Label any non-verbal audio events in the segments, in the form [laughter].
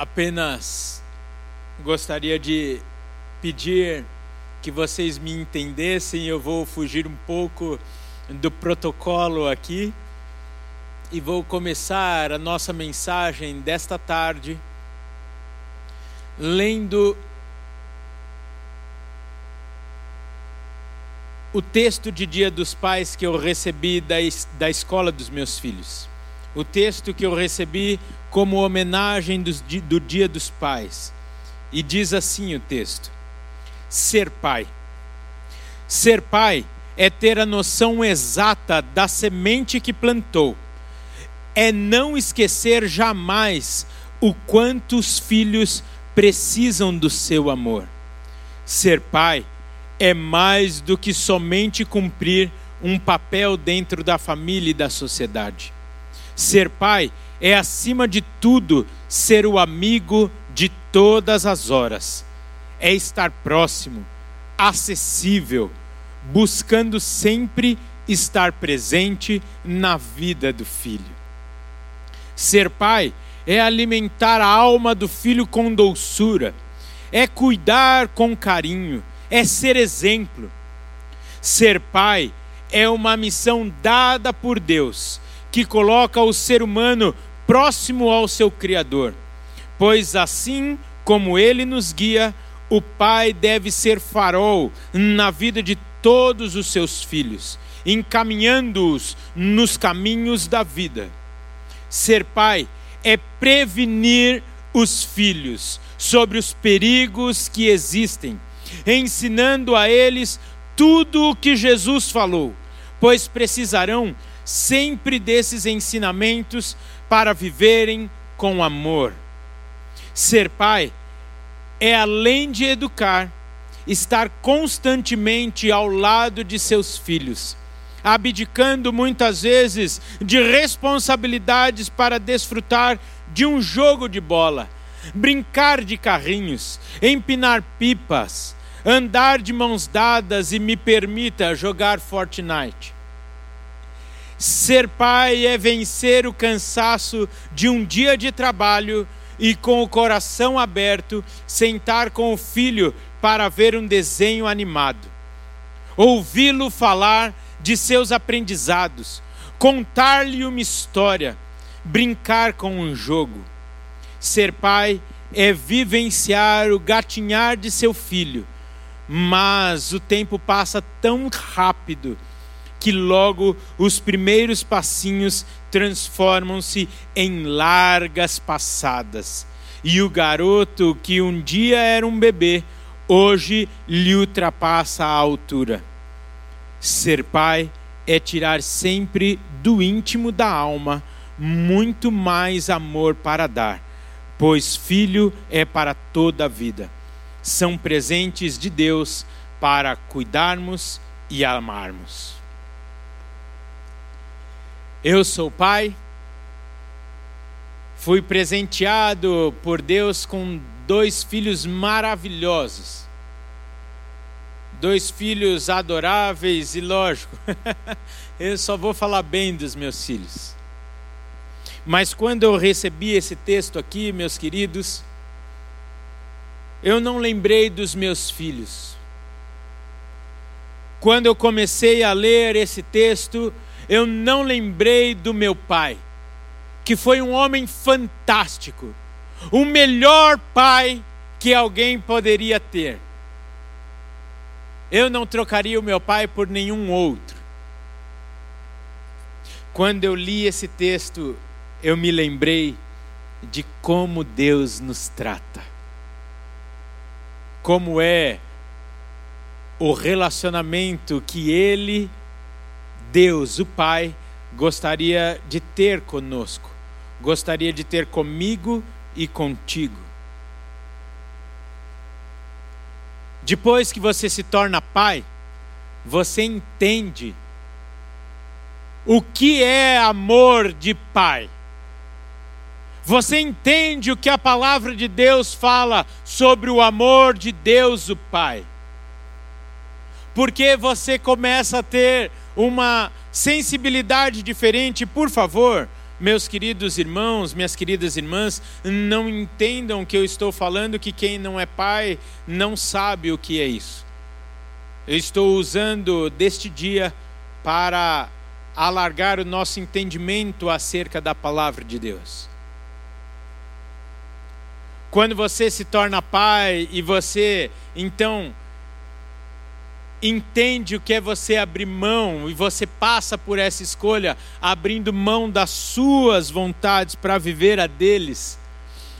apenas gostaria de pedir que vocês me entendessem. Eu vou fugir um pouco do protocolo aqui e vou começar a nossa mensagem desta tarde lendo o texto de Dia dos Pais que eu recebi da, da escola dos meus filhos. O texto que eu recebi como homenagem do, do Dia dos Pais. E diz assim o texto: Ser pai. Ser pai é ter a noção exata da semente que plantou. É não esquecer jamais o quanto os filhos precisam do seu amor. Ser pai é mais do que somente cumprir um papel dentro da família e da sociedade. Ser pai é, acima de tudo, ser o amigo de todas as horas. É estar próximo, acessível, buscando sempre estar presente na vida do filho. Ser pai é alimentar a alma do filho com doçura, é cuidar com carinho, é ser exemplo. Ser pai é uma missão dada por Deus, que coloca o ser humano próximo ao seu Criador. Pois assim como ele nos guia, o pai deve ser farol na vida de todos os seus filhos, encaminhando-os nos caminhos da vida. Ser pai é prevenir os filhos sobre os perigos que existem ensinando a eles tudo o que Jesus falou, pois precisarão sempre desses ensinamentos para viverem com amor. Ser pai é além de educar, estar constantemente ao lado de seus filhos, abdicando muitas vezes de responsabilidades para desfrutar de um jogo de bola, brincar de carrinhos, empinar pipas, andar de mãos dadas e me permita jogar Fortnite. Ser pai é vencer o cansaço de um dia de trabalho e, com o coração aberto, sentar com o filho para ver um desenho animado. Ouvi-lo falar de seus aprendizados, contar-lhe uma história, brincar com um jogo. Ser pai é vivenciar o gatinhar de seu filho mas o tempo passa tão rápido que logo os primeiros passinhos transformam-se em largas passadas. E o garoto que um dia era um bebê, hoje lhe ultrapassa a altura. Ser pai é tirar sempre do íntimo da alma muito mais amor para dar, pois filho é para toda a vida são presentes de Deus para cuidarmos e amarmos. Eu sou pai, fui presenteado por Deus com dois filhos maravilhosos. Dois filhos adoráveis e lógico, [laughs] eu só vou falar bem dos meus filhos. Mas quando eu recebi esse texto aqui, meus queridos, eu não lembrei dos meus filhos. Quando eu comecei a ler esse texto, eu não lembrei do meu pai, que foi um homem fantástico, o melhor pai que alguém poderia ter. Eu não trocaria o meu pai por nenhum outro. Quando eu li esse texto, eu me lembrei de como Deus nos trata como é o relacionamento que Ele, Deus, o Pai, gostaria de ter conosco, gostaria de ter comigo e contigo. Depois que você se torna pai, você entende o que é amor de pai. Você entende o que a palavra de Deus fala sobre o amor de Deus, o Pai. Porque você começa a ter uma sensibilidade diferente, por favor, meus queridos irmãos, minhas queridas irmãs, não entendam que eu estou falando que quem não é pai não sabe o que é isso. Eu estou usando deste dia para alargar o nosso entendimento acerca da palavra de Deus. Quando você se torna pai e você então entende o que é você abrir mão e você passa por essa escolha, abrindo mão das suas vontades para viver a deles,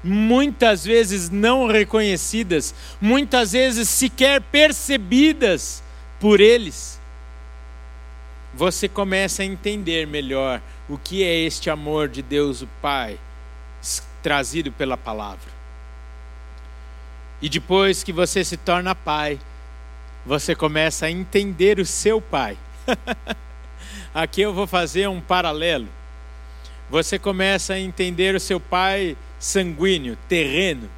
muitas vezes não reconhecidas, muitas vezes sequer percebidas por eles, você começa a entender melhor o que é este amor de Deus o Pai, trazido pela palavra. E depois que você se torna pai, você começa a entender o seu pai. [laughs] Aqui eu vou fazer um paralelo. Você começa a entender o seu pai sanguíneo, terreno.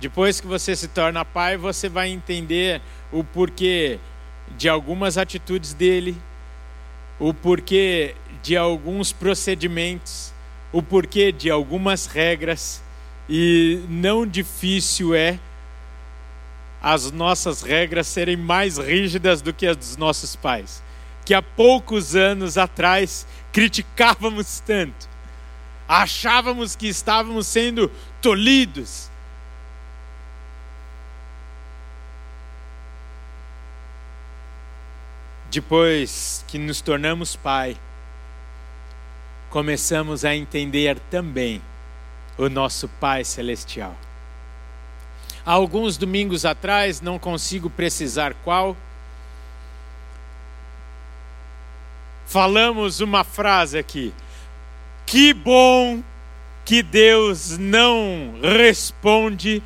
Depois que você se torna pai, você vai entender o porquê de algumas atitudes dele, o porquê de alguns procedimentos, o porquê de algumas regras, e não difícil é as nossas regras serem mais rígidas do que as dos nossos pais, que há poucos anos atrás criticávamos tanto, achávamos que estávamos sendo tolhidos. Depois que nos tornamos pai, começamos a entender também o nosso Pai Celestial. Há alguns domingos atrás, não consigo precisar qual, falamos uma frase aqui. Que bom que Deus não responde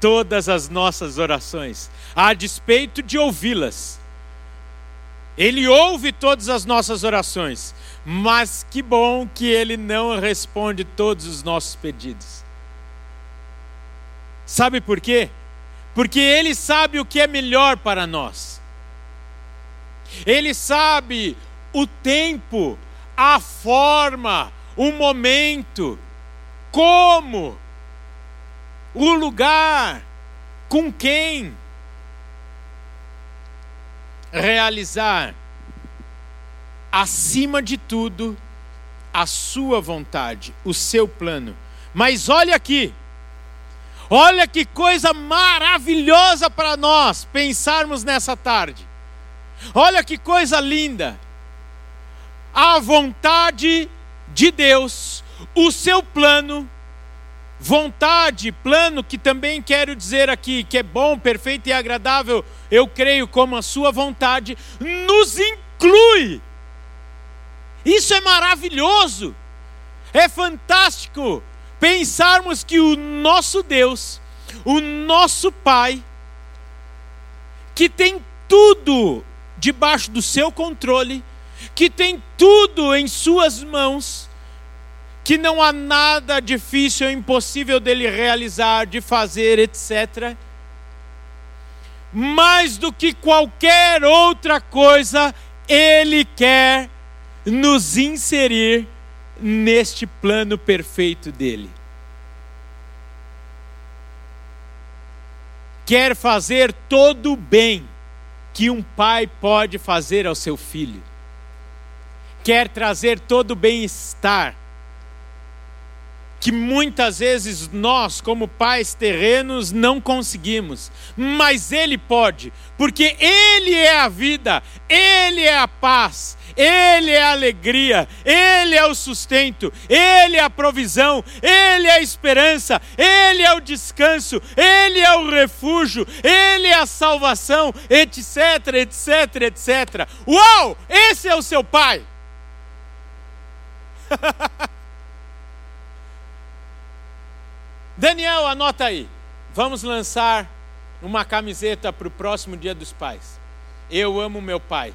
todas as nossas orações, a despeito de ouvi-las. Ele ouve todas as nossas orações, mas que bom que Ele não responde todos os nossos pedidos. Sabe por quê? Porque Ele sabe o que é melhor para nós. Ele sabe o tempo, a forma, o momento, como, o lugar, com quem realizar, acima de tudo, a sua vontade, o seu plano. Mas olha aqui, Olha que coisa maravilhosa para nós pensarmos nessa tarde. Olha que coisa linda. A vontade de Deus, o seu plano, vontade, plano que também quero dizer aqui, que é bom, perfeito e agradável, eu creio como a sua vontade, nos inclui. Isso é maravilhoso, é fantástico pensarmos que o nosso Deus, o nosso Pai, que tem tudo debaixo do seu controle, que tem tudo em suas mãos, que não há nada difícil ou impossível dele realizar, de fazer, etc. Mais do que qualquer outra coisa, ele quer nos inserir neste plano perfeito dele. Quer fazer todo o bem que um pai pode fazer ao seu filho. Quer trazer todo o bem-estar que muitas vezes nós, como pais terrenos, não conseguimos, mas Ele pode, porque Ele é a vida, Ele é a paz, Ele é a alegria, Ele é o sustento, Ele é a provisão, Ele é a esperança, Ele é o descanso, Ele é o refúgio, Ele é a salvação, etc, etc, etc. Uau! Esse é o seu Pai! [laughs] Daniel, anota aí. Vamos lançar uma camiseta para o próximo Dia dos Pais. Eu amo meu pai,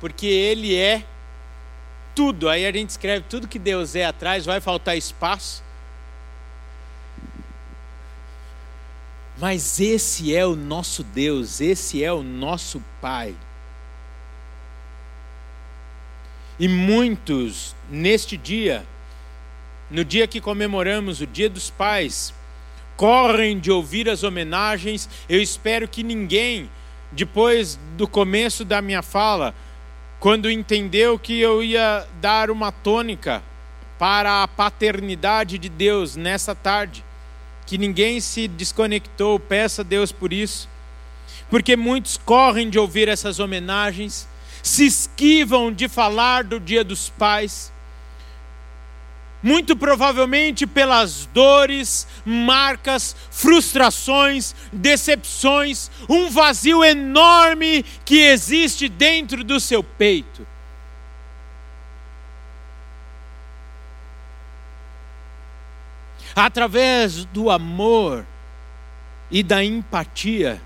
porque ele é tudo. Aí a gente escreve tudo que Deus é atrás, vai faltar espaço. Mas esse é o nosso Deus, esse é o nosso Pai. E muitos, neste dia, no dia que comemoramos o Dia dos Pais, correm de ouvir as homenagens. Eu espero que ninguém, depois do começo da minha fala, quando entendeu que eu ia dar uma tônica para a paternidade de Deus nessa tarde, que ninguém se desconectou, peça a Deus por isso, porque muitos correm de ouvir essas homenagens, se esquivam de falar do Dia dos Pais, muito provavelmente pelas dores, marcas, frustrações, decepções, um vazio enorme que existe dentro do seu peito. Através do amor e da empatia,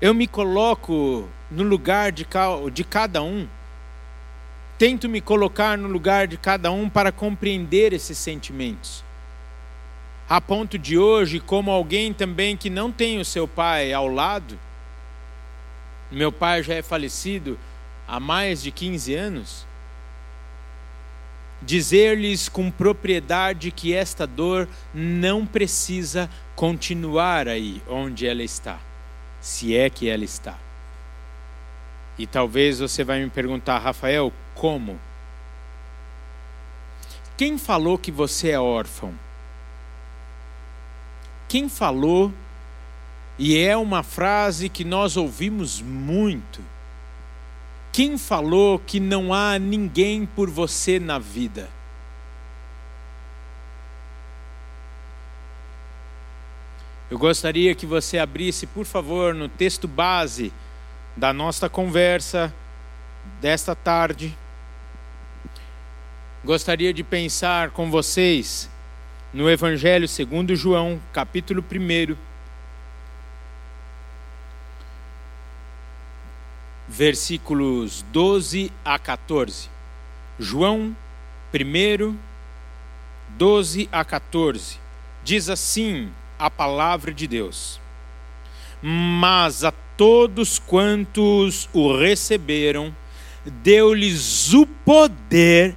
eu me coloco no lugar de, cada um tento me colocar no lugar de cada um para compreender esses sentimentos. A ponto de hoje, como alguém também que não tem o seu pai ao lado, meu pai já é falecido há mais de 15 anos, dizer-lhes com propriedade que esta dor não precisa continuar aí onde ela está, se é que ela está. E talvez você vai me perguntar, Rafael, como? Quem falou que você é órfão? Quem falou, e é uma frase que nós ouvimos muito, quem falou que não há ninguém por você na vida? Eu gostaria que você abrisse, por favor, no texto base da nossa conversa desta tarde. Gostaria de pensar com vocês no Evangelho segundo João, capítulo 1, versículos 12 a 14. João 1, 12 a 14. Diz assim a palavra de Deus: Mas a todos quantos o receberam, deu-lhes o poder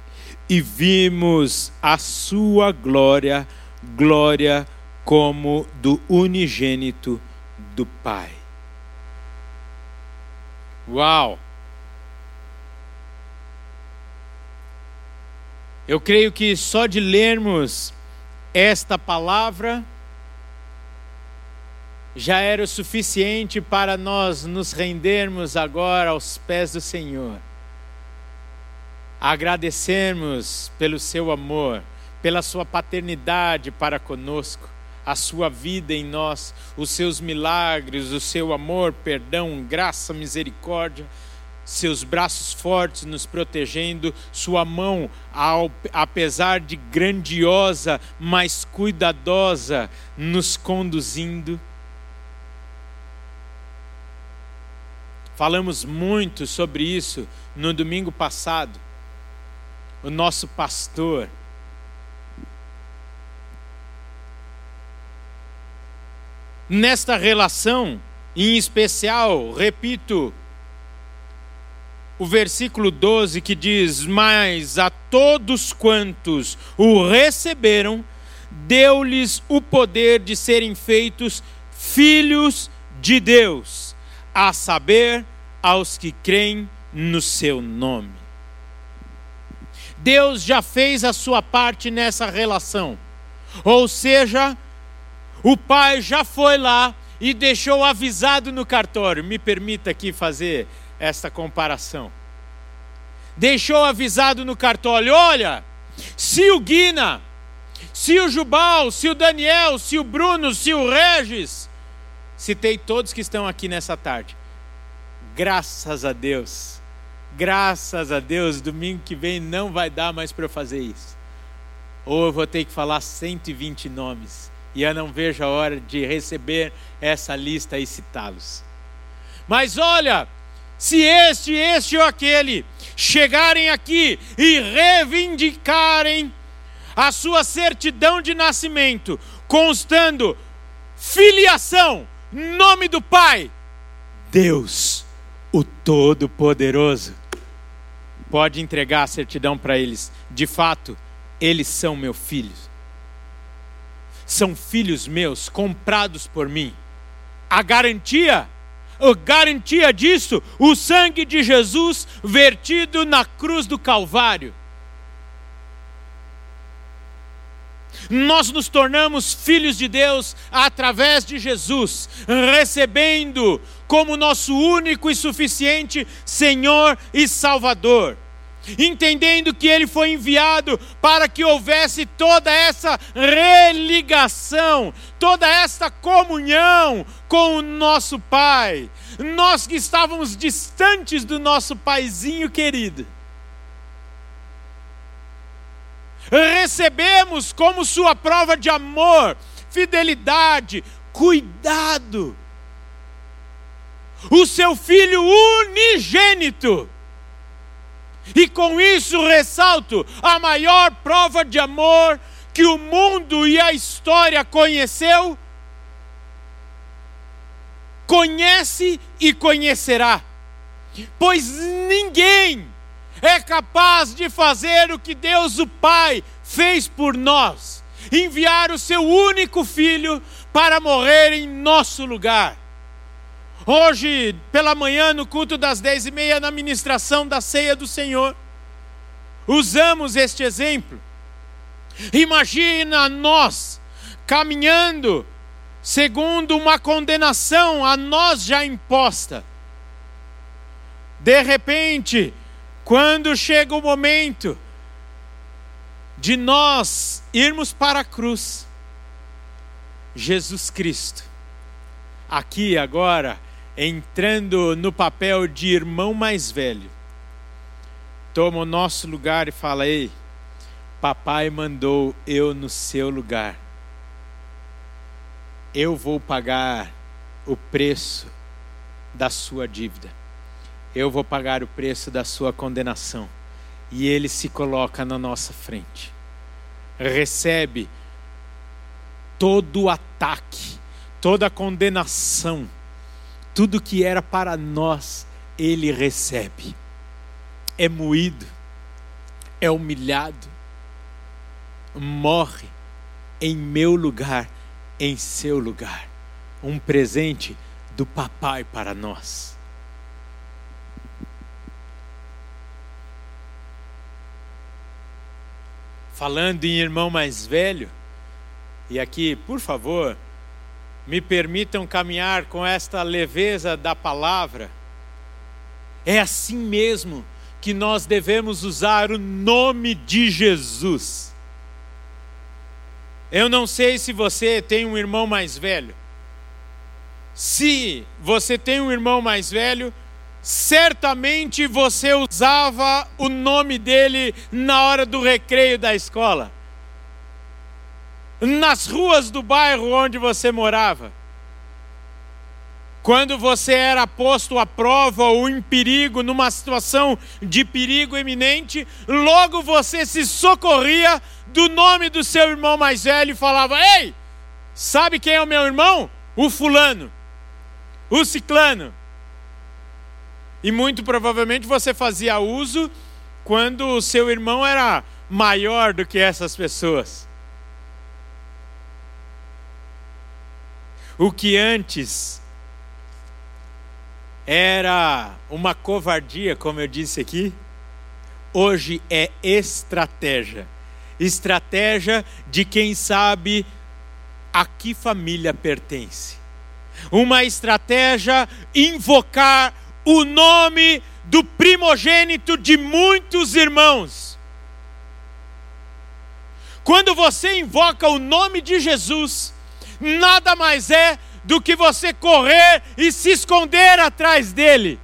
E vimos a sua glória, glória como do unigênito do Pai. Uau! Eu creio que só de lermos esta palavra, já era o suficiente para nós nos rendermos agora aos pés do Senhor. Agradecermos pelo seu amor, pela sua paternidade para conosco, a sua vida em nós, os seus milagres, o seu amor, perdão, graça, misericórdia, seus braços fortes nos protegendo, sua mão, ao, apesar de grandiosa, mas cuidadosa, nos conduzindo Falamos muito sobre isso no domingo passado. O nosso pastor, nesta relação, em especial, repito, o versículo 12 que diz: Mas a todos quantos o receberam, deu-lhes o poder de serem feitos filhos de Deus, a saber, aos que creem no seu nome. Deus já fez a sua parte nessa relação. Ou seja, o pai já foi lá e deixou avisado no cartório. Me permita aqui fazer esta comparação. Deixou avisado no cartório: olha, se o Guina, se o Jubal, se o Daniel, se o Bruno, se o Regis, citei todos que estão aqui nessa tarde graças a Deus, graças a Deus, domingo que vem não vai dar mais para eu fazer isso. Ou eu vou ter que falar 120 nomes. E eu não vejo a hora de receber essa lista e citá-los. Mas olha, se este, este ou aquele chegarem aqui e reivindicarem a sua certidão de nascimento, constando filiação, nome do Pai, Deus, o Todo-Poderoso, pode entregar a certidão para eles. De fato, eles são meus filhos. São filhos meus, comprados por mim. A garantia, a garantia disso, o sangue de Jesus vertido na cruz do Calvário. nós nos tornamos filhos de Deus através de Jesus, recebendo como nosso único e suficiente Senhor e Salvador. Entendendo que ele foi enviado para que houvesse toda essa religação, toda essa comunhão com o nosso Pai. Nós que estávamos distantes do nosso Paizinho querido recebemos como sua prova de amor, fidelidade, cuidado. O seu filho unigênito. E com isso ressalto a maior prova de amor que o mundo e a história conheceu, conhece e conhecerá. Pois ninguém é capaz de fazer o que Deus o Pai fez por nós enviar o seu único filho para morrer em nosso lugar. Hoje, pela manhã, no culto das dez e meia, na ministração da ceia do Senhor, usamos este exemplo. Imagina nós caminhando segundo uma condenação a nós já imposta. De repente, quando chega o momento de nós irmos para a cruz, Jesus Cristo, aqui agora, entrando no papel de irmão mais velho, toma o nosso lugar e fala: Ei, papai mandou eu no seu lugar. Eu vou pagar o preço da sua dívida eu vou pagar o preço da sua condenação. E ele se coloca na nossa frente. Recebe todo o ataque, toda a condenação, tudo que era para nós, ele recebe. É moído, é humilhado, morre em meu lugar, em seu lugar. Um presente do papai para nós. falando em irmão mais velho, e aqui, por favor, me permitam caminhar com esta leveza da palavra. É assim mesmo que nós devemos usar o nome de Jesus. Eu não sei se você tem um irmão mais velho. Se você tem um irmão mais velho, certamente você usava o nome dele na hora do recreio da escola, nas ruas do bairro onde você morava. Quando você era posto à prova ou em perigo, numa situação de perigo iminente, logo você se socorria do nome do seu irmão mais velho e falava: Ei, sabe quem é o meu irmão? O Fulano, o Ciclano. E muito provavelmente você fazia uso quando o seu irmão era maior do que essas pessoas. O que antes era uma covardia, como eu disse aqui, hoje é estratégia. Estratégia de quem sabe a que família pertence. Uma estratégia invocar o nome do primogênito de muitos irmãos. Quando você invoca o nome de Jesus, nada mais é do que você correr e se esconder atrás dele.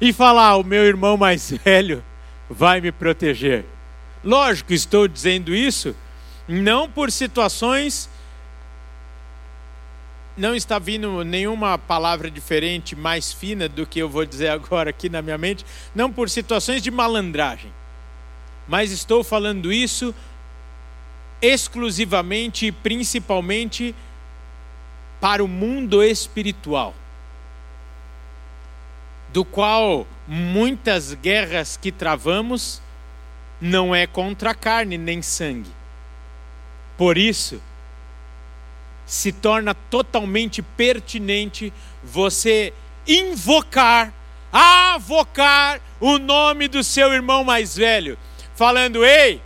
e falar: o meu irmão mais [laughs] velho vai me proteger. Lógico, estou dizendo isso não por situações. Não está vindo nenhuma palavra diferente, mais fina do que eu vou dizer [laughs] agora aqui na minha mente, não por situações de malandragem, mas estou falando isso exclusivamente e principalmente para o mundo espiritual, do qual muitas guerras que travamos não é contra carne nem sangue. Por isso, se torna totalmente pertinente você invocar, avocar o nome do seu irmão mais velho, falando: Ei,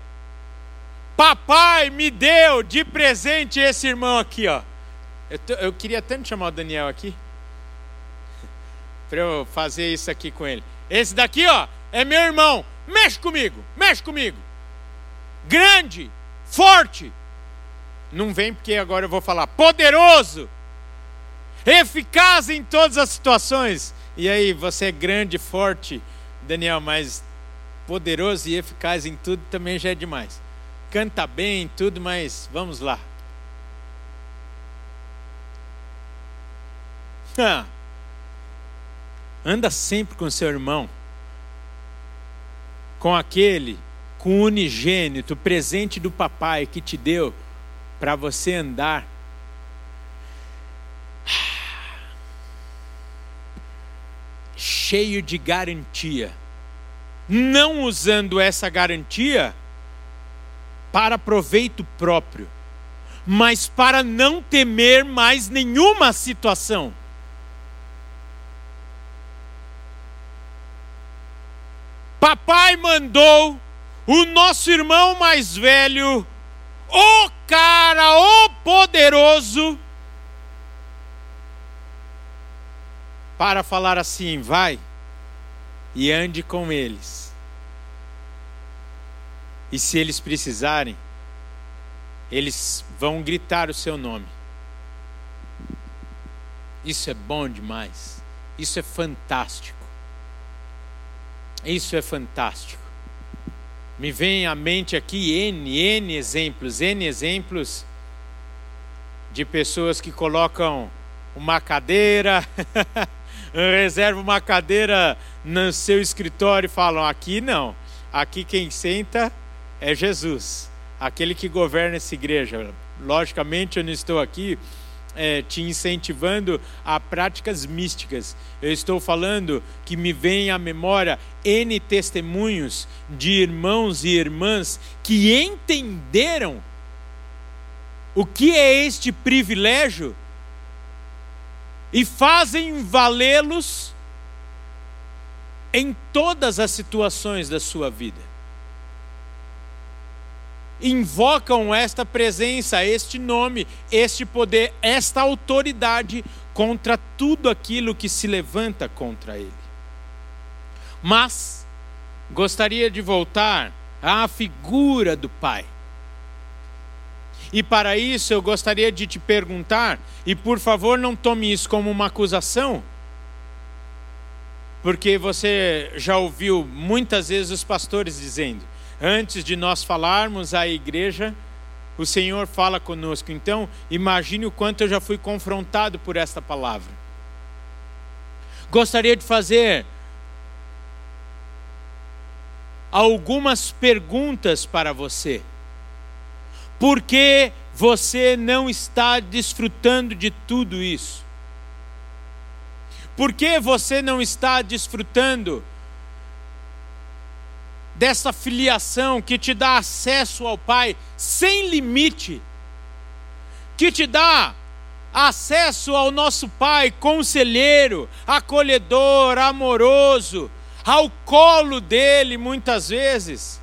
papai me deu de presente esse irmão aqui, ó. Eu, tô, eu queria tanto chamar o Daniel aqui, para eu fazer isso aqui com ele. Esse daqui, ó, é meu irmão. Mexe comigo, mexe comigo. Grande, forte. Não vem porque agora eu vou falar poderoso, eficaz em todas as situações. E aí, você é grande, forte, Daniel, mas poderoso e eficaz em tudo também já é demais. Canta bem, tudo, mas vamos lá. Ah. Anda sempre com seu irmão com aquele, com o unigênito, presente do papai que te deu para você andar. Cheio de garantia, não usando essa garantia para proveito próprio, mas para não temer mais nenhuma situação. Papai mandou o nosso irmão mais velho, o cara, o poderoso, para falar assim: vai e ande com eles. E se eles precisarem, eles vão gritar o seu nome. Isso é bom demais. Isso é fantástico. Isso é fantástico. Me vem à mente aqui N, N exemplos, N exemplos de pessoas que colocam uma cadeira, [laughs] reservam uma cadeira no seu escritório e falam: aqui não, aqui quem senta é Jesus, aquele que governa essa igreja. Logicamente eu não estou aqui é, te incentivando a práticas místicas. Eu estou falando que me vem à memória N testemunhos de irmãos e irmãs que entenderam o que é este privilégio e fazem valê-los em todas as situações da sua vida invocam esta presença, este nome, este poder, esta autoridade contra tudo aquilo que se levanta contra ele. Mas gostaria de voltar à figura do Pai. E para isso eu gostaria de te perguntar, e por favor não tome isso como uma acusação, porque você já ouviu muitas vezes os pastores dizendo: Antes de nós falarmos à igreja, o Senhor fala conosco. Então, imagine o quanto eu já fui confrontado por esta palavra. Gostaria de fazer algumas perguntas para você. Por que você não está desfrutando de tudo isso? Por que você não está desfrutando dessa filiação que te dá acesso ao Pai sem limite, que te dá acesso ao nosso Pai conselheiro, acolhedor, amoroso, ao colo dele muitas vezes.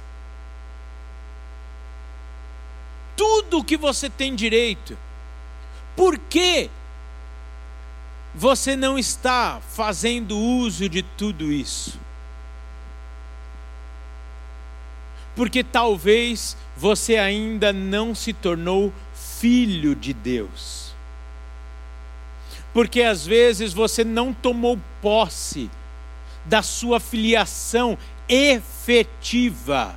Tudo o que você tem direito. Por que você não está fazendo uso de tudo isso? Porque talvez você ainda não se tornou filho de Deus. Porque às vezes você não tomou posse da sua filiação efetiva.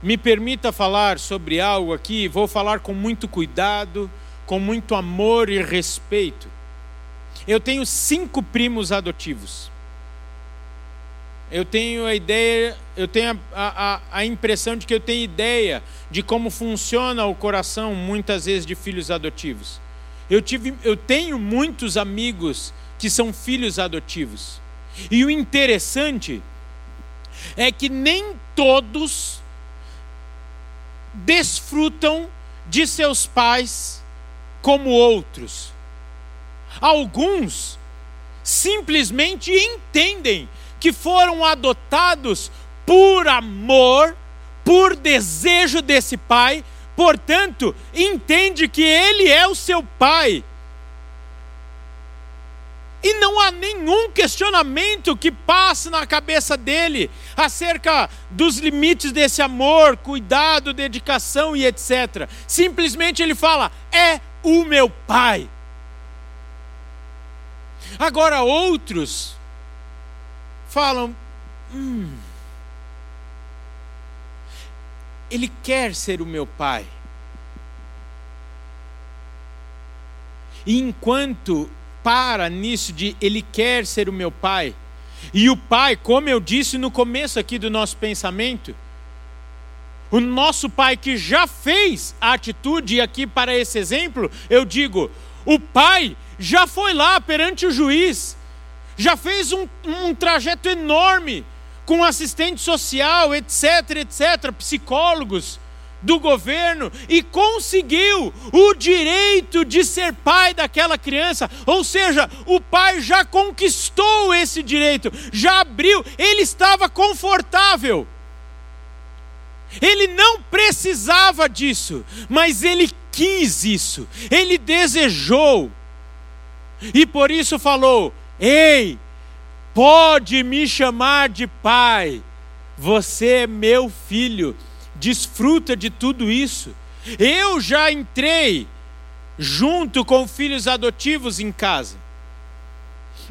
Me permita falar sobre algo aqui, vou falar com muito cuidado, com muito amor e respeito. Eu tenho cinco primos adotivos. Eu tenho a ideia, eu tenho a, a, a impressão de que eu tenho ideia de como funciona o coração, muitas vezes, de filhos adotivos. Eu, tive, eu tenho muitos amigos que são filhos adotivos. E o interessante é que nem todos desfrutam de seus pais como outros. Alguns simplesmente entendem que foram adotados por amor, por desejo desse pai, portanto, entende que ele é o seu pai e não há nenhum questionamento que passe na cabeça dele acerca dos limites desse amor, cuidado, dedicação e etc. Simplesmente ele fala: é o meu pai. Agora outros falam: hum, ele quer ser o meu pai. E enquanto para nisso de ele quer ser o meu pai. E o pai, como eu disse no começo aqui do nosso pensamento, o nosso pai que já fez a atitude, aqui para esse exemplo, eu digo: o pai já foi lá perante o juiz, já fez um, um trajeto enorme com assistente social, etc, etc, psicólogos, do governo e conseguiu o direito de ser pai daquela criança. Ou seja, o pai já conquistou esse direito, já abriu, ele estava confortável. Ele não precisava disso, mas ele quis isso, ele desejou. E por isso falou: Ei, pode me chamar de pai, você é meu filho desfruta de tudo isso. Eu já entrei junto com filhos adotivos em casa,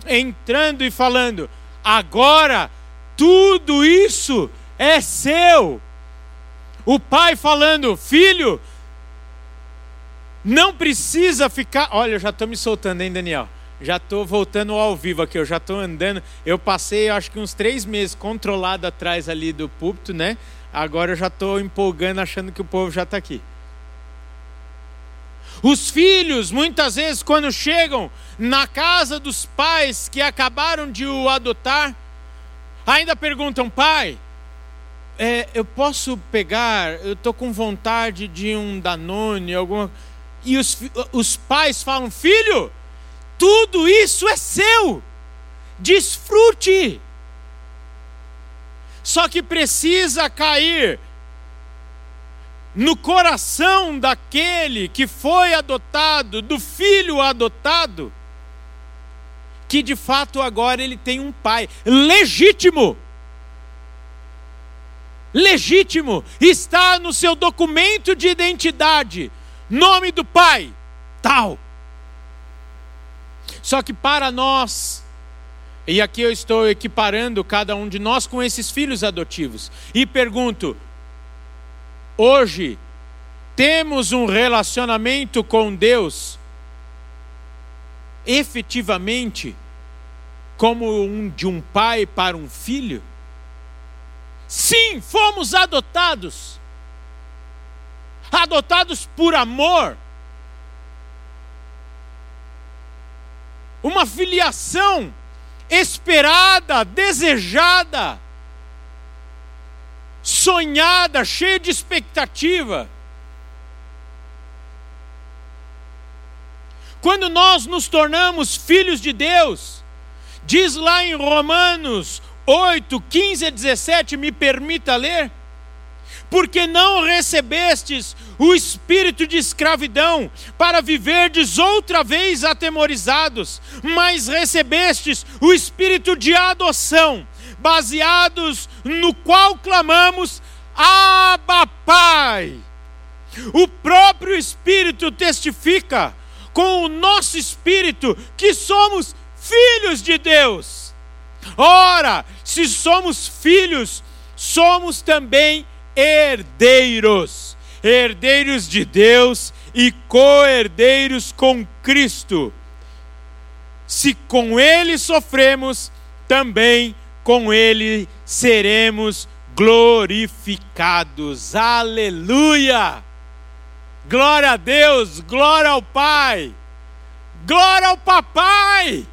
entrando e falando: agora tudo isso é seu. O pai falando: filho, não precisa ficar. Olha, eu já estou me soltando, hein, Daniel? Já estou voltando ao vivo aqui, eu já estou andando. Eu passei, acho que uns três meses controlado atrás ali do púlpito, né? Agora eu já estou empolgando, achando que o povo já está aqui. Os filhos, muitas vezes, quando chegam na casa dos pais que acabaram de o adotar, ainda perguntam: pai, é, eu posso pegar, eu estou com vontade de um Danone, alguma. E os, os pais falam: filho, tudo isso é seu, desfrute. Só que precisa cair no coração daquele que foi adotado, do filho adotado, que de fato agora ele tem um pai legítimo. Legítimo, está no seu documento de identidade, nome do pai, tal. Só que para nós, e aqui eu estou equiparando cada um de nós com esses filhos adotivos. E pergunto: hoje temos um relacionamento com Deus efetivamente como um de um pai para um filho? Sim, fomos adotados. Adotados por amor. Uma filiação esperada, desejada, sonhada, cheia de expectativa. Quando nós nos tornamos filhos de Deus, diz lá em Romanos 8, 15 a 17, me permita ler porque não recebestes o espírito de escravidão para viverdes outra vez atemorizados, mas recebestes o espírito de adoção, baseados no qual clamamos: Abba, Pai. O próprio Espírito testifica com o nosso espírito que somos filhos de Deus. Ora, se somos filhos, somos também herdeiros, herdeiros de Deus e co-herdeiros com Cristo. Se com Ele sofremos, também com Ele seremos glorificados. Aleluia! Glória a Deus, glória ao Pai, glória ao Papai.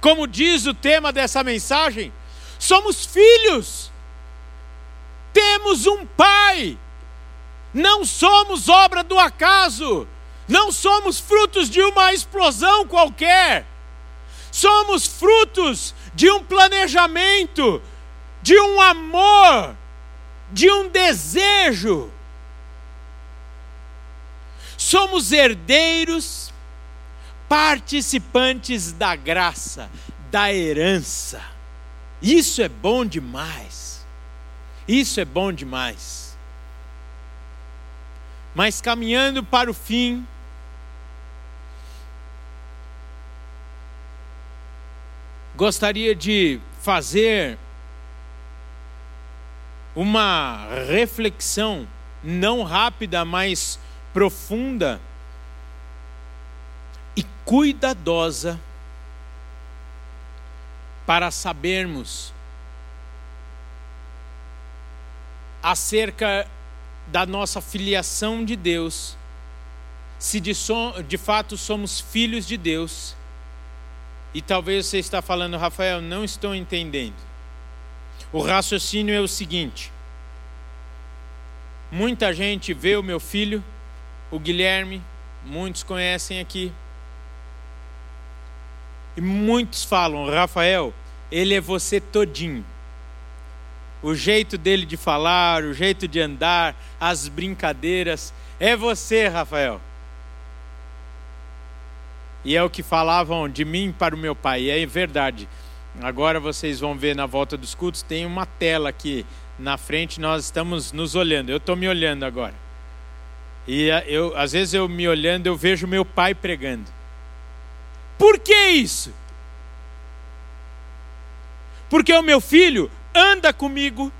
Como diz o tema dessa mensagem, somos filhos, temos um Pai, não somos obra do acaso, não somos frutos de uma explosão qualquer, somos frutos de um planejamento, de um amor, de um desejo. Somos herdeiros, participantes da graça, da herança. Isso é bom demais. Isso é bom demais. Mas caminhando para o fim, gostaria de fazer uma reflexão não rápida, mas profunda e cuidadosa para sabermos acerca da nossa filiação de Deus, se de, de fato somos filhos de Deus. E talvez você está falando, Rafael, não estou entendendo. O raciocínio é o seguinte: muita gente vê o meu filho, o Guilherme, muitos conhecem aqui, e muitos falam, Rafael, ele é você todinho. O jeito dele de falar, o jeito de andar, as brincadeiras, é você, Rafael. E é o que falavam de mim para o meu pai, e é verdade. Agora vocês vão ver na volta dos cultos, tem uma tela aqui na frente, nós estamos nos olhando. Eu estou me olhando agora. E eh, eu, às vezes eu me olhando, eu vejo meu pai pregando. Por que isso? Porque o meu filho anda comigo,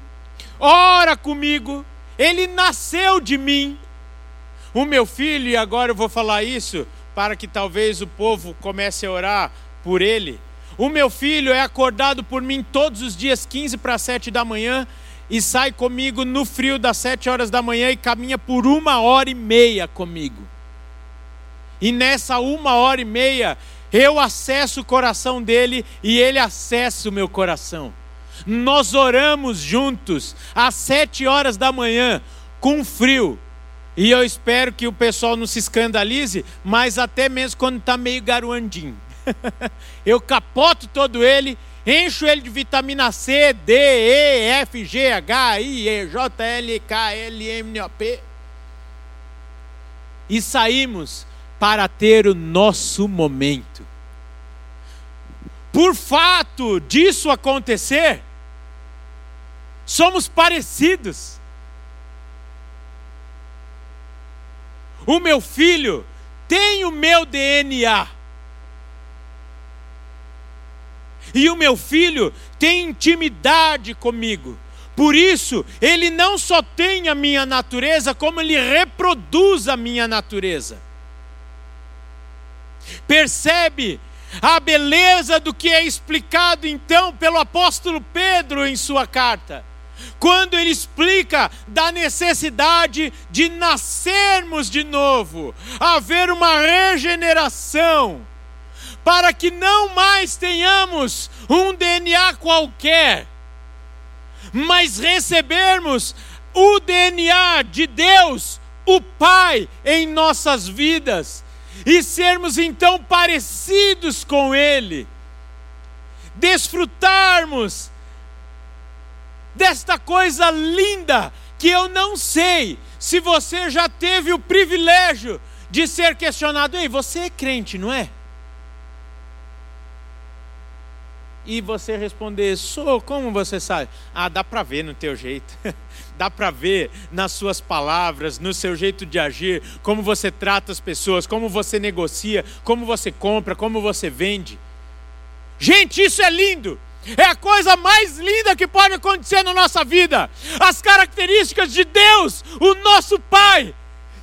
ora comigo, ele nasceu de mim. O meu filho, e agora eu vou falar isso para que talvez o povo comece a orar por ele o meu filho é acordado por mim todos os dias, 15 para 7 da manhã, e sai comigo no frio das 7 horas da manhã e caminha por uma hora e meia comigo. E nessa uma hora e meia, eu acesso o coração dele e ele acessa o meu coração. Nós oramos juntos às sete horas da manhã, com frio. E eu espero que o pessoal não se escandalize, mas até mesmo quando está meio garoandinho. [laughs] eu capoto todo ele, encho ele de vitamina C, D, E, F, G, H, I, E, J, L, K, L, M, O, P. E saímos para ter o nosso momento. Por fato disso acontecer, somos parecidos. O meu filho tem o meu DNA. E o meu filho tem intimidade comigo. Por isso, ele não só tem a minha natureza, como ele reproduz a minha natureza. Percebe a beleza do que é explicado então pelo apóstolo Pedro em sua carta? Quando ele explica da necessidade de nascermos de novo, haver uma regeneração para que não mais tenhamos um DNA qualquer, mas recebermos o DNA de Deus, o Pai, em nossas vidas e sermos então parecidos com Ele, desfrutarmos desta coisa linda que eu não sei se você já teve o privilégio de ser questionado. Ei, você é crente, não é? E você responder: "Sou, como você sabe?" Ah, dá para ver no teu jeito. [laughs] dá para ver nas suas palavras, no seu jeito de agir, como você trata as pessoas, como você negocia, como você compra, como você vende. Gente, isso é lindo. É a coisa mais linda que pode acontecer na nossa vida. As características de Deus, o nosso Pai,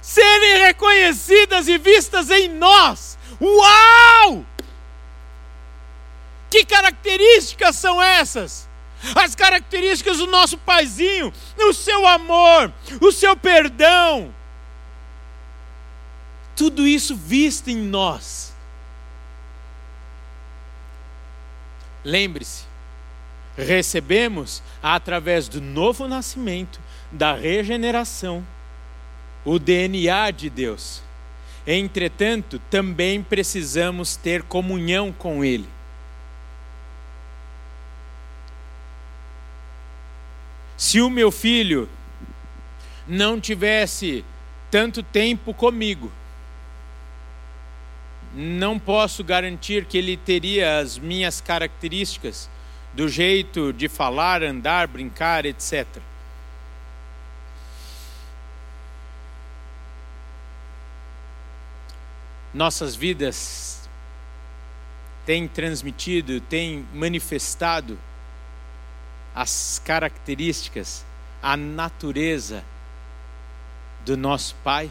serem reconhecidas e vistas em nós. Uau! Que características são essas? As características do nosso paizinho, o seu amor, o seu perdão. Tudo isso visto em nós. Lembre-se, recebemos através do novo nascimento, da regeneração, o DNA de Deus. Entretanto, também precisamos ter comunhão com Ele. Se o meu filho não tivesse tanto tempo comigo, não posso garantir que ele teria as minhas características do jeito de falar, andar, brincar, etc. Nossas vidas têm transmitido, têm manifestado as características, a natureza do nosso Pai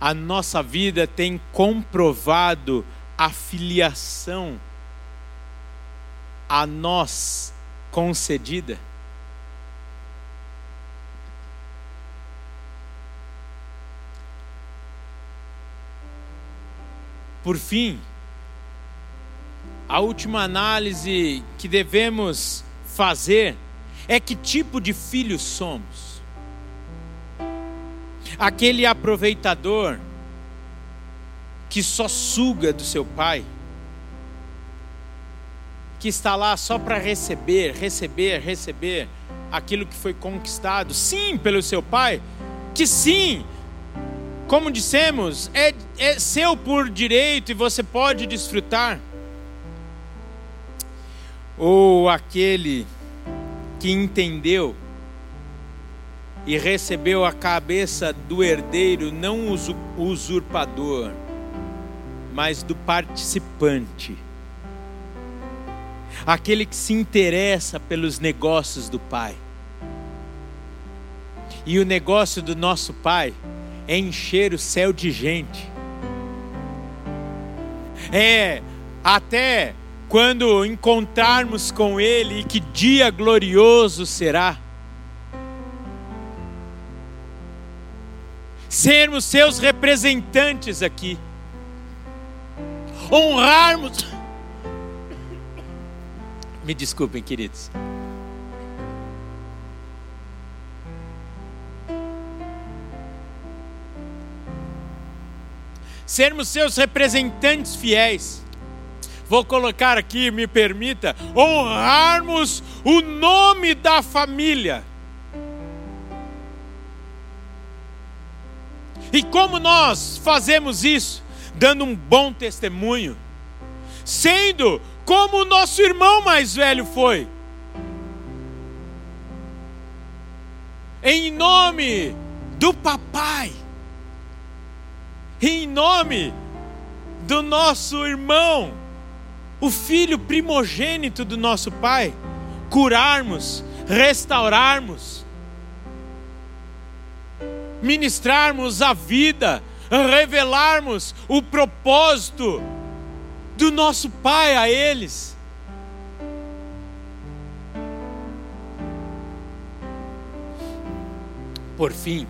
a nossa vida tem comprovado a filiação a nós concedida? Por fim, a última análise que devemos fazer é que tipo de filhos somos aquele aproveitador que só suga do seu pai, que está lá só para receber, receber, receber aquilo que foi conquistado, sim, pelo seu pai, que sim, como dissemos, é, é seu por direito e você pode desfrutar. Ou aquele que entendeu e recebeu a cabeça do herdeiro, não usurpador, mas do participante. Aquele que se interessa pelos negócios do Pai. E o negócio do nosso Pai é encher o céu de gente. É até quando encontrarmos com Ele, e que dia glorioso será sermos seus representantes aqui, honrarmos. Me desculpem, queridos. Sermos seus representantes fiéis. Vou colocar aqui, me permita, honrarmos o nome da família E como nós fazemos isso? Dando um bom testemunho, sendo como o nosso irmão mais velho foi. Em nome do papai, em nome do nosso irmão, o filho primogênito do nosso pai, curarmos, restaurarmos, ministrarmos a vida, revelarmos o propósito do nosso Pai a eles. Por fim,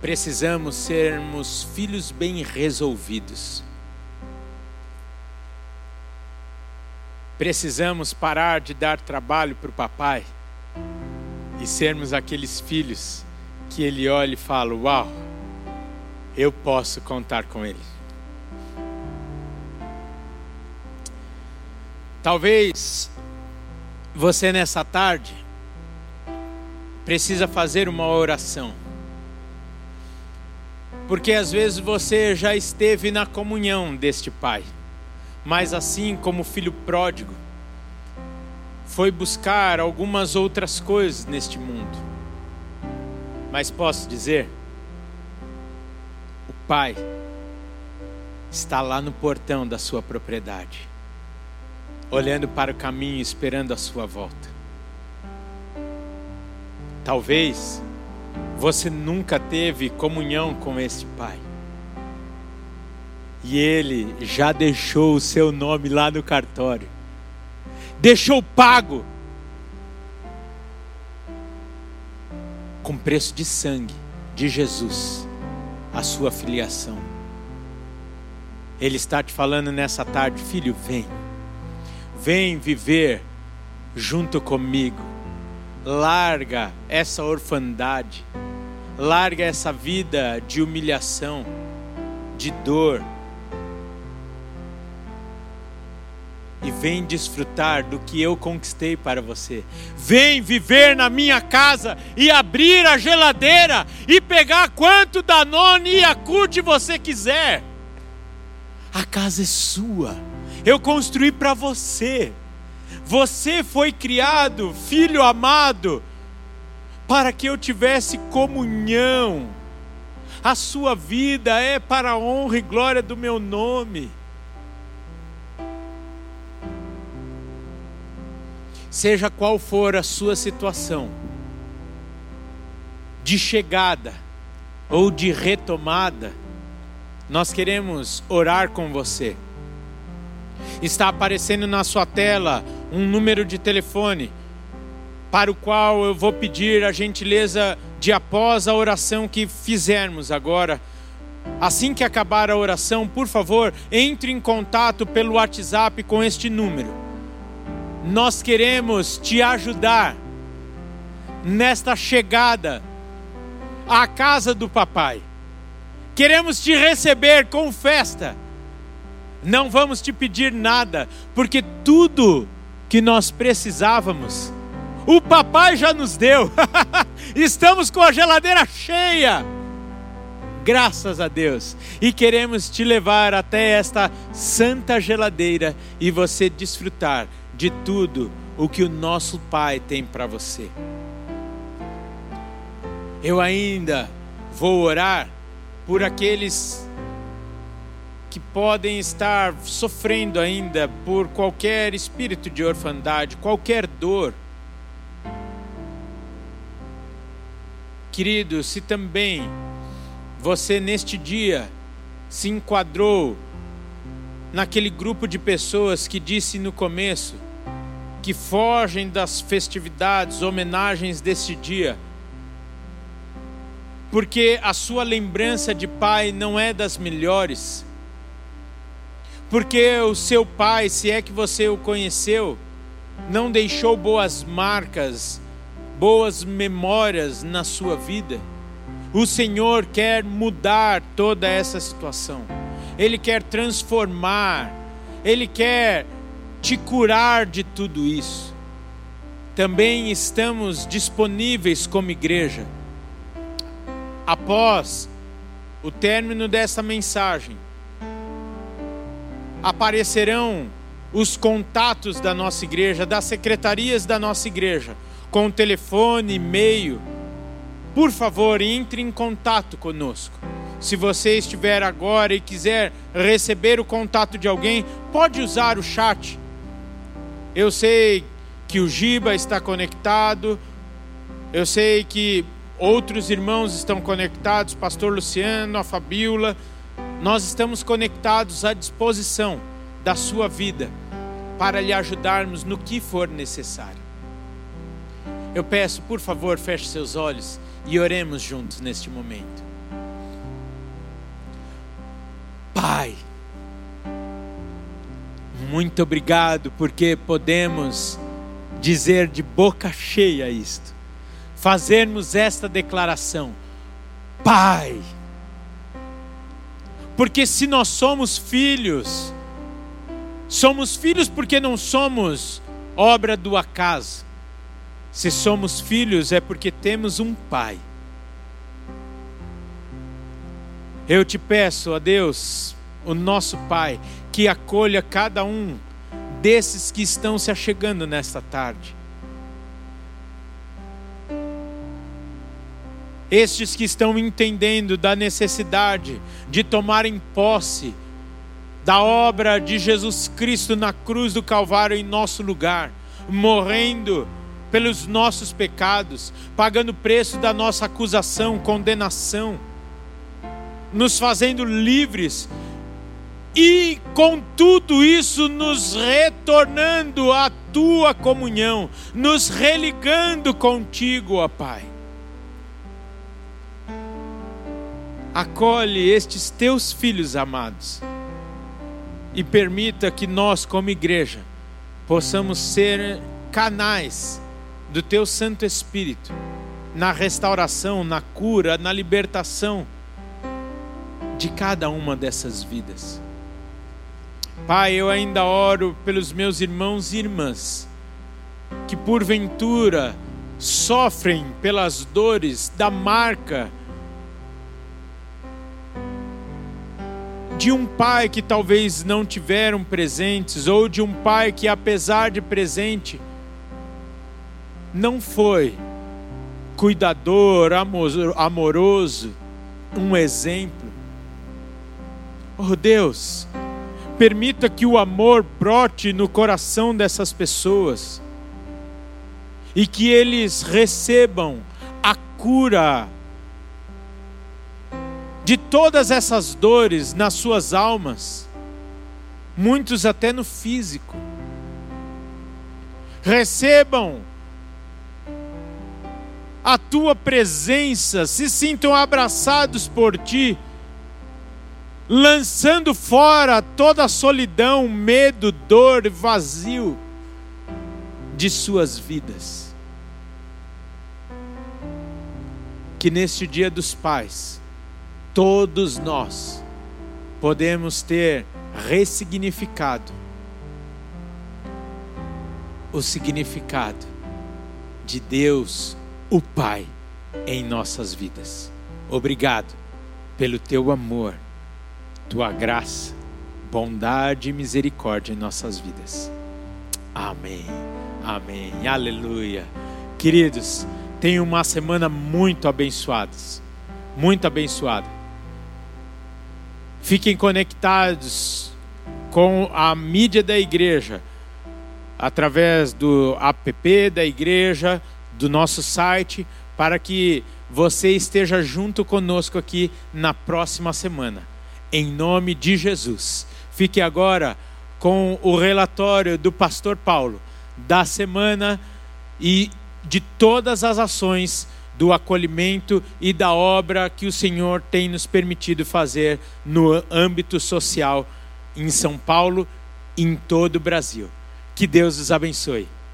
precisamos sermos filhos bem resolvidos. Precisamos parar de dar trabalho para o papai e sermos aqueles filhos que ele olha e fala: Uau, eu posso contar com ele. Talvez você nessa tarde precisa fazer uma oração. Porque às vezes você já esteve na comunhão deste Pai. Mas assim como o filho pródigo, foi buscar algumas outras coisas neste mundo. Mas posso dizer, o Pai está lá no portão da sua propriedade, olhando para o caminho, esperando a sua volta. Talvez você nunca teve comunhão com esse Pai. E Ele já deixou o seu nome lá no cartório. Deixou pago. Com preço de sangue de Jesus, a sua filiação. Ele está te falando nessa tarde, filho, vem. Vem viver junto comigo. Larga essa orfandade. Larga essa vida de humilhação, de dor. Vem desfrutar do que eu conquistei para você. Vem viver na minha casa e abrir a geladeira e pegar quanto Danone e Yakult você quiser a casa é sua. Eu construí para você. Você foi criado, filho amado, para que eu tivesse comunhão. A sua vida é para a honra e glória do meu nome. Seja qual for a sua situação, de chegada ou de retomada, nós queremos orar com você. Está aparecendo na sua tela um número de telefone para o qual eu vou pedir a gentileza de após a oração que fizermos agora. Assim que acabar a oração, por favor, entre em contato pelo WhatsApp com este número. Nós queremos te ajudar nesta chegada à casa do papai. Queremos te receber com festa. Não vamos te pedir nada, porque tudo que nós precisávamos, o papai já nos deu. [laughs] Estamos com a geladeira cheia. Graças a Deus. E queremos te levar até esta santa geladeira e você desfrutar de tudo o que o nosso Pai tem para você. Eu ainda vou orar por aqueles que podem estar sofrendo ainda por qualquer espírito de orfandade, qualquer dor. Querido, se também você neste dia se enquadrou naquele grupo de pessoas que disse no começo que fogem das festividades, homenagens deste dia, porque a sua lembrança de pai não é das melhores, porque o seu pai, se é que você o conheceu, não deixou boas marcas, boas memórias na sua vida. O Senhor quer mudar toda essa situação, Ele quer transformar, Ele quer te curar de tudo isso. Também estamos disponíveis como igreja após o término dessa mensagem, aparecerão os contatos da nossa igreja, das secretarias da nossa igreja, com telefone, e-mail. Por favor, entre em contato conosco. Se você estiver agora e quiser receber o contato de alguém, pode usar o chat. Eu sei que o Giba está conectado, eu sei que Outros irmãos estão conectados, Pastor Luciano, a Fabiola. Nós estamos conectados à disposição da sua vida para lhe ajudarmos no que for necessário. Eu peço, por favor, feche seus olhos e oremos juntos neste momento. Pai, muito obrigado porque podemos dizer de boca cheia isto fazermos esta declaração: Pai. Porque se nós somos filhos, somos filhos porque não somos obra do acaso. Se somos filhos é porque temos um Pai. Eu te peço, ó Deus, o nosso Pai, que acolha cada um desses que estão se achegando nesta tarde. Estes que estão entendendo da necessidade de tomarem posse da obra de Jesus Cristo na cruz do Calvário em nosso lugar, morrendo pelos nossos pecados, pagando o preço da nossa acusação, condenação, nos fazendo livres e com tudo isso nos retornando à tua comunhão, nos religando contigo, ó Pai. Acolhe estes teus filhos amados e permita que nós, como igreja, possamos ser canais do teu Santo Espírito na restauração, na cura, na libertação de cada uma dessas vidas. Pai, eu ainda oro pelos meus irmãos e irmãs que porventura sofrem pelas dores da marca de um pai que talvez não tiveram presentes ou de um pai que apesar de presente não foi cuidador, amoroso, um exemplo. Oh Deus, permita que o amor brote no coração dessas pessoas e que eles recebam a cura de todas essas dores nas suas almas, muitos até no físico. Recebam a tua presença, se sintam abraçados por ti lançando fora toda a solidão, medo, dor, vazio de suas vidas. Que neste Dia dos Pais, todos nós podemos ter ressignificado o significado de Deus, o Pai, em nossas vidas. Obrigado pelo teu amor tua graça, bondade e misericórdia em nossas vidas. Amém. Amém. Aleluia. Queridos, tenham uma semana muito abençoada. Muito abençoada. Fiquem conectados com a mídia da igreja através do app da igreja, do nosso site, para que você esteja junto conosco aqui na próxima semana em nome de Jesus. Fique agora com o relatório do pastor Paulo da semana e de todas as ações do acolhimento e da obra que o Senhor tem nos permitido fazer no âmbito social em São Paulo e em todo o Brasil. Que Deus os abençoe.